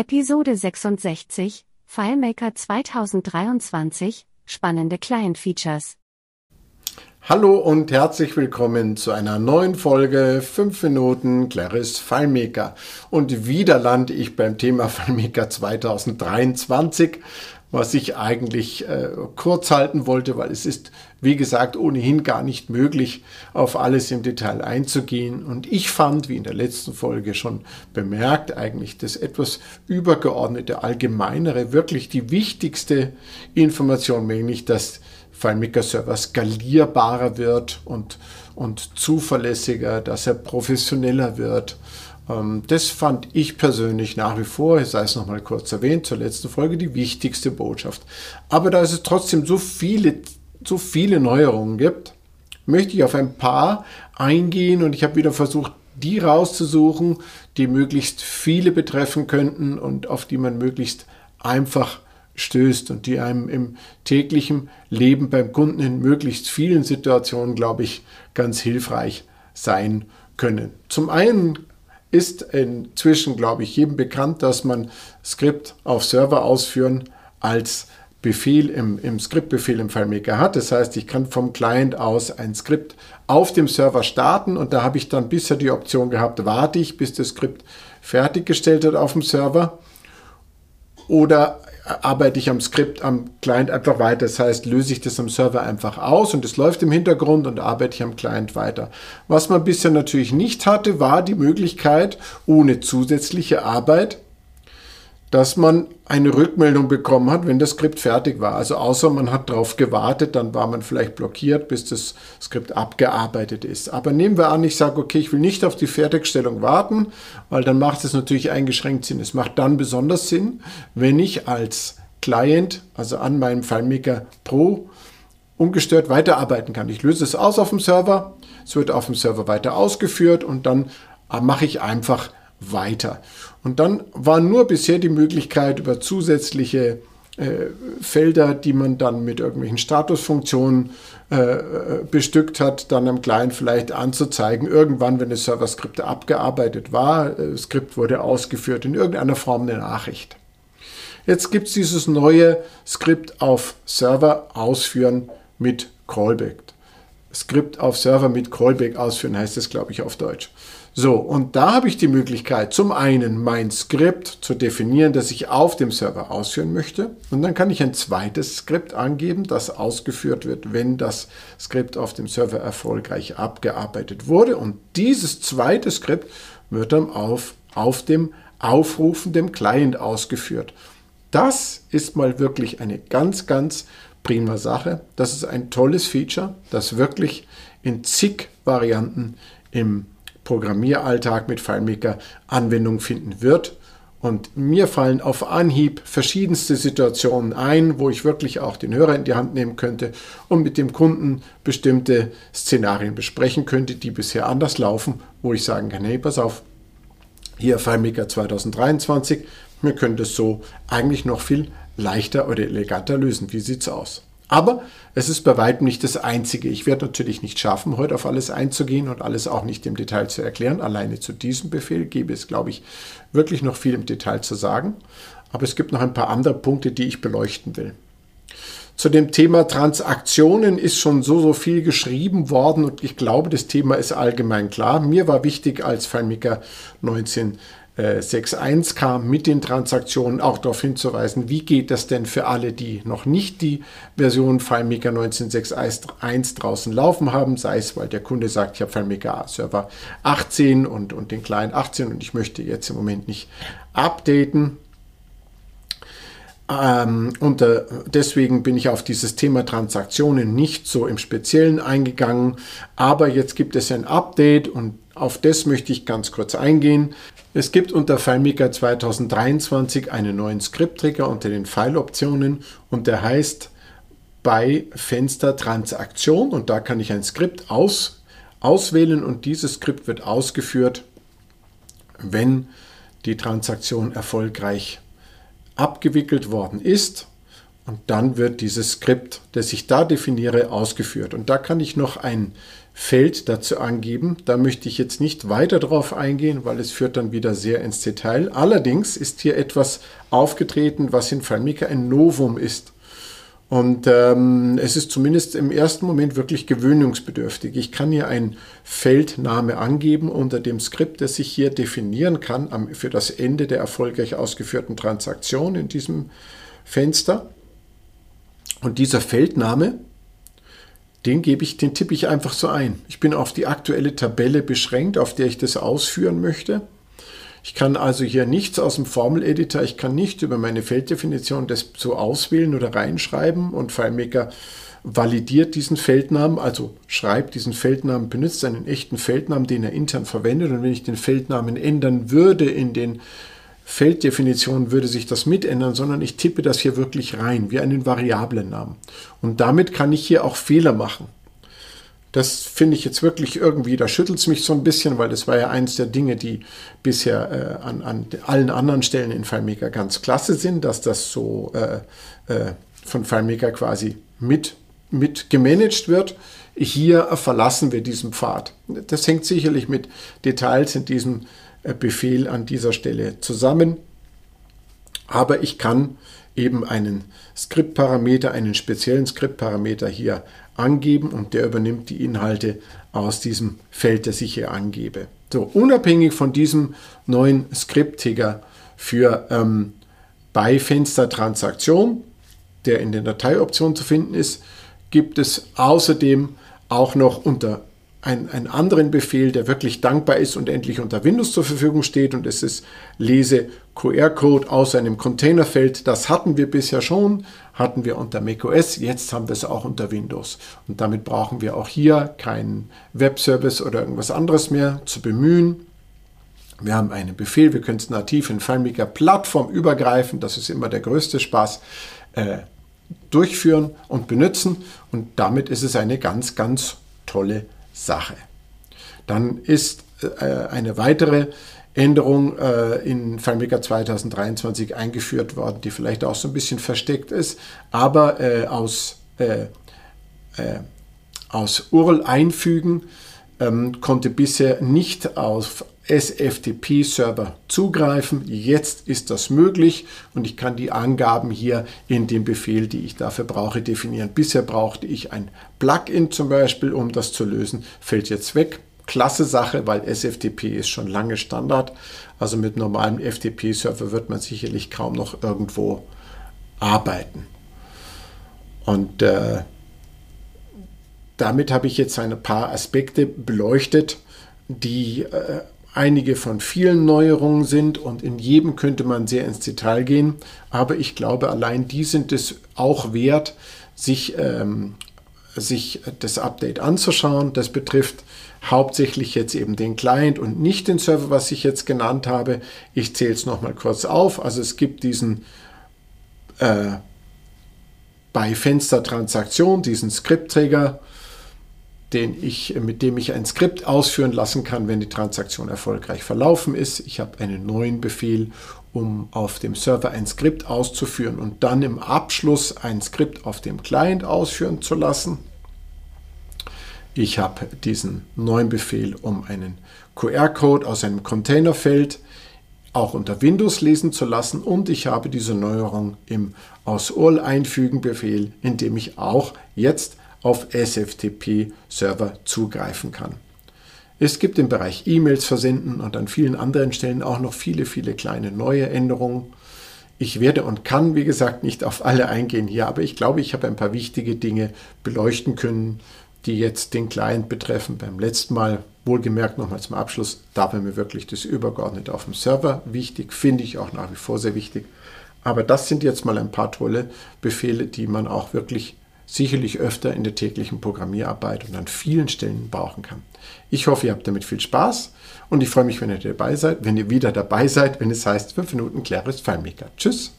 Episode 66, FileMaker 2023, spannende Client-Features. Hallo und herzlich willkommen zu einer neuen Folge 5 Minuten Claris FileMaker. Und wieder lande ich beim Thema FileMaker 2023 was ich eigentlich äh, kurz halten wollte, weil es ist, wie gesagt, ohnehin gar nicht möglich, auf alles im Detail einzugehen. Und ich fand, wie in der letzten Folge schon bemerkt, eigentlich das etwas übergeordnete, allgemeinere, wirklich die wichtigste Information, nämlich, dass FileMaker Server skalierbarer wird und, und zuverlässiger, dass er professioneller wird ähm, das fand ich persönlich nach wie vor, sei es nochmal kurz erwähnt, zur letzten Folge die wichtigste Botschaft. Aber da es trotzdem so viele, so viele Neuerungen gibt, möchte ich auf ein paar eingehen und ich habe wieder versucht, die rauszusuchen, die möglichst viele betreffen könnten und auf die man möglichst einfach stößt und die einem im täglichen Leben beim Kunden in möglichst vielen Situationen, glaube ich, ganz hilfreich sein können. Zum einen ist inzwischen, glaube ich, jedem bekannt, dass man Skript auf Server ausführen als Befehl im, im Skriptbefehl im FileMaker hat. Das heißt, ich kann vom Client aus ein Skript auf dem Server starten und da habe ich dann bisher die Option gehabt, warte ich, bis das Skript fertiggestellt hat auf dem Server oder arbeite ich am Skript, am Client einfach weiter. Das heißt, löse ich das am Server einfach aus und es läuft im Hintergrund und arbeite ich am Client weiter. Was man bisher natürlich nicht hatte, war die Möglichkeit, ohne zusätzliche Arbeit dass man eine Rückmeldung bekommen hat, wenn das Skript fertig war. Also außer man hat darauf gewartet, dann war man vielleicht blockiert, bis das Skript abgearbeitet ist. Aber nehmen wir an, ich sage, okay, ich will nicht auf die Fertigstellung warten, weil dann macht es natürlich eingeschränkt Sinn. Es macht dann besonders Sinn, wenn ich als Client, also an meinem FileMaker Pro, ungestört weiterarbeiten kann. Ich löse es aus auf dem Server, es wird auf dem Server weiter ausgeführt und dann mache ich einfach weiter. Und dann war nur bisher die Möglichkeit über zusätzliche äh, Felder, die man dann mit irgendwelchen Statusfunktionen äh, bestückt hat, dann am Client vielleicht anzuzeigen, irgendwann, wenn das Server-Skript abgearbeitet war, äh, Skript wurde ausgeführt, in irgendeiner Form eine Nachricht. Jetzt gibt es dieses neue Skript auf Server ausführen mit Callback. Skript auf Server mit Callback ausführen heißt das, glaube ich, auf Deutsch. So, und da habe ich die Möglichkeit, zum einen mein Skript zu definieren, das ich auf dem Server ausführen möchte. Und dann kann ich ein zweites Skript angeben, das ausgeführt wird, wenn das Skript auf dem Server erfolgreich abgearbeitet wurde. Und dieses zweite Skript wird dann auf, auf dem Aufrufen dem Client ausgeführt. Das ist mal wirklich eine ganz, ganz prima Sache. Das ist ein tolles Feature, das wirklich in zig Varianten im Programmieralltag mit FileMaker Anwendung finden wird. Und mir fallen auf Anhieb verschiedenste Situationen ein, wo ich wirklich auch den Hörer in die Hand nehmen könnte und mit dem Kunden bestimmte Szenarien besprechen könnte, die bisher anders laufen, wo ich sagen kann, hey, pass auf, hier FileMaker 2023, wir können das so eigentlich noch viel leichter oder eleganter lösen. Wie sieht es aus? Aber es ist bei weitem nicht das Einzige. Ich werde natürlich nicht schaffen, heute auf alles einzugehen und alles auch nicht im Detail zu erklären. Alleine zu diesem Befehl gäbe es, glaube ich, wirklich noch viel im Detail zu sagen. Aber es gibt noch ein paar andere Punkte, die ich beleuchten will. Zu dem Thema Transaktionen ist schon so, so viel geschrieben worden und ich glaube, das Thema ist allgemein klar. Mir war wichtig als FileMaker 19 6.1 kam mit den Transaktionen auch darauf hinzuweisen, wie geht das denn für alle, die noch nicht die Version FileMaker 19.6.1 draußen laufen haben, sei es, weil der Kunde sagt, ich habe FileMaker Server 18 und, und den Client 18 und ich möchte jetzt im Moment nicht updaten. Ähm, und äh, deswegen bin ich auf dieses Thema Transaktionen nicht so im Speziellen eingegangen. Aber jetzt gibt es ein Update und auf das möchte ich ganz kurz eingehen. Es gibt unter FileMaker 2023 einen neuen Skriptträger unter den File-Optionen und der heißt bei Fenster Transaktion und da kann ich ein Skript aus, auswählen und dieses Skript wird ausgeführt, wenn die Transaktion erfolgreich abgewickelt worden ist und dann wird dieses Skript, das ich da definiere, ausgeführt. Und da kann ich noch ein Feld dazu angeben. Da möchte ich jetzt nicht weiter drauf eingehen, weil es führt dann wieder sehr ins Detail. Allerdings ist hier etwas aufgetreten, was in FileMaker ein Novum ist. Und ähm, es ist zumindest im ersten Moment wirklich gewöhnungsbedürftig. Ich kann hier einen Feldname angeben unter dem Skript, das ich hier definieren kann am, für das Ende der erfolgreich ausgeführten Transaktion in diesem Fenster. Und dieser Feldname, den gebe ich, den tippe ich einfach so ein. Ich bin auf die aktuelle Tabelle beschränkt, auf der ich das ausführen möchte. Ich kann also hier nichts aus dem Formel-Editor, ich kann nicht über meine Felddefinition das so auswählen oder reinschreiben und FileMaker validiert diesen Feldnamen, also schreibt diesen Feldnamen, benutzt einen echten Feldnamen, den er intern verwendet und wenn ich den Feldnamen ändern würde in den Felddefinitionen, würde sich das mitändern, sondern ich tippe das hier wirklich rein, wie einen Variablennamen. Und damit kann ich hier auch Fehler machen. Das finde ich jetzt wirklich irgendwie, da schüttelt es mich so ein bisschen, weil das war ja eins der Dinge, die bisher äh, an, an allen anderen Stellen in FileMaker ganz klasse sind, dass das so äh, äh, von FileMaker quasi mit, mit gemanagt wird. Hier verlassen wir diesen Pfad. Das hängt sicherlich mit Details in diesem Befehl an dieser Stelle zusammen. Aber ich kann eben einen Skriptparameter, einen speziellen Skriptparameter hier angeben und der übernimmt die Inhalte aus diesem Feld, das ich hier angebe. So, unabhängig von diesem neuen Skriptticker für ähm, Beifenster-Transaktion, der in den Dateioptionen zu finden ist, gibt es außerdem auch noch unter ein, einen anderen Befehl, der wirklich dankbar ist und endlich unter Windows zur Verfügung steht. Und es ist Lese QR-Code aus einem Containerfeld. Das hatten wir bisher schon, hatten wir unter macOS, jetzt haben wir es auch unter Windows. Und damit brauchen wir auch hier keinen Webservice oder irgendwas anderes mehr zu bemühen. Wir haben einen Befehl, wir können es nativ in FileMaker plattformübergreifend, das ist immer der größte Spaß, äh, durchführen und benutzen. Und damit ist es eine ganz, ganz tolle Sache. Dann ist äh, eine weitere Änderung äh, in FileMaker 2023 eingeführt worden, die vielleicht auch so ein bisschen versteckt ist, aber äh, aus, aus URL einfügen ähm, konnte bisher nicht auf SFTP-Server zugreifen. Jetzt ist das möglich und ich kann die Angaben hier in dem Befehl, die ich dafür brauche, definieren. Bisher brauchte ich ein Plugin zum Beispiel, um das zu lösen, fällt jetzt weg. Klasse Sache, weil SFTP ist schon lange Standard. Also mit normalem FTP-Server wird man sicherlich kaum noch irgendwo arbeiten. Und äh, damit habe ich jetzt ein paar Aspekte beleuchtet, die äh, einige von vielen Neuerungen sind und in jedem könnte man sehr ins Detail gehen. Aber ich glaube, allein die sind es auch wert, sich, ähm, sich das Update anzuschauen. Das betrifft hauptsächlich jetzt eben den Client und nicht den Server, was ich jetzt genannt habe. Ich zähle es nochmal kurz auf. Also es gibt diesen äh, bei Fenstertransaktion, diesen Skriptträger, den ich, mit dem ich ein Skript ausführen lassen kann, wenn die Transaktion erfolgreich verlaufen ist. Ich habe einen neuen Befehl, um auf dem Server ein Skript auszuführen und dann im Abschluss ein Skript auf dem Client ausführen zu lassen. Ich habe diesen neuen Befehl, um einen QR-Code aus einem Containerfeld auch unter Windows lesen zu lassen und ich habe diese Neuerung im aus URL einfügen Befehl, in dem ich auch jetzt auf SFTP-Server zugreifen kann. Es gibt im Bereich E-Mails versenden und an vielen anderen Stellen auch noch viele, viele kleine neue Änderungen. Ich werde und kann, wie gesagt, nicht auf alle eingehen hier, aber ich glaube, ich habe ein paar wichtige Dinge beleuchten können, die jetzt den Client betreffen. Beim letzten Mal, wohlgemerkt nochmal zum Abschluss, da war mir wirklich das Übergeordnete auf dem Server wichtig, finde ich auch nach wie vor sehr wichtig. Aber das sind jetzt mal ein paar tolle Befehle, die man auch wirklich sicherlich öfter in der täglichen Programmierarbeit und an vielen Stellen brauchen kann. Ich hoffe, ihr habt damit viel Spaß und ich freue mich, wenn ihr dabei seid, wenn ihr wieder dabei seid, wenn es heißt 5 Minuten Claris FileMaker. Tschüss!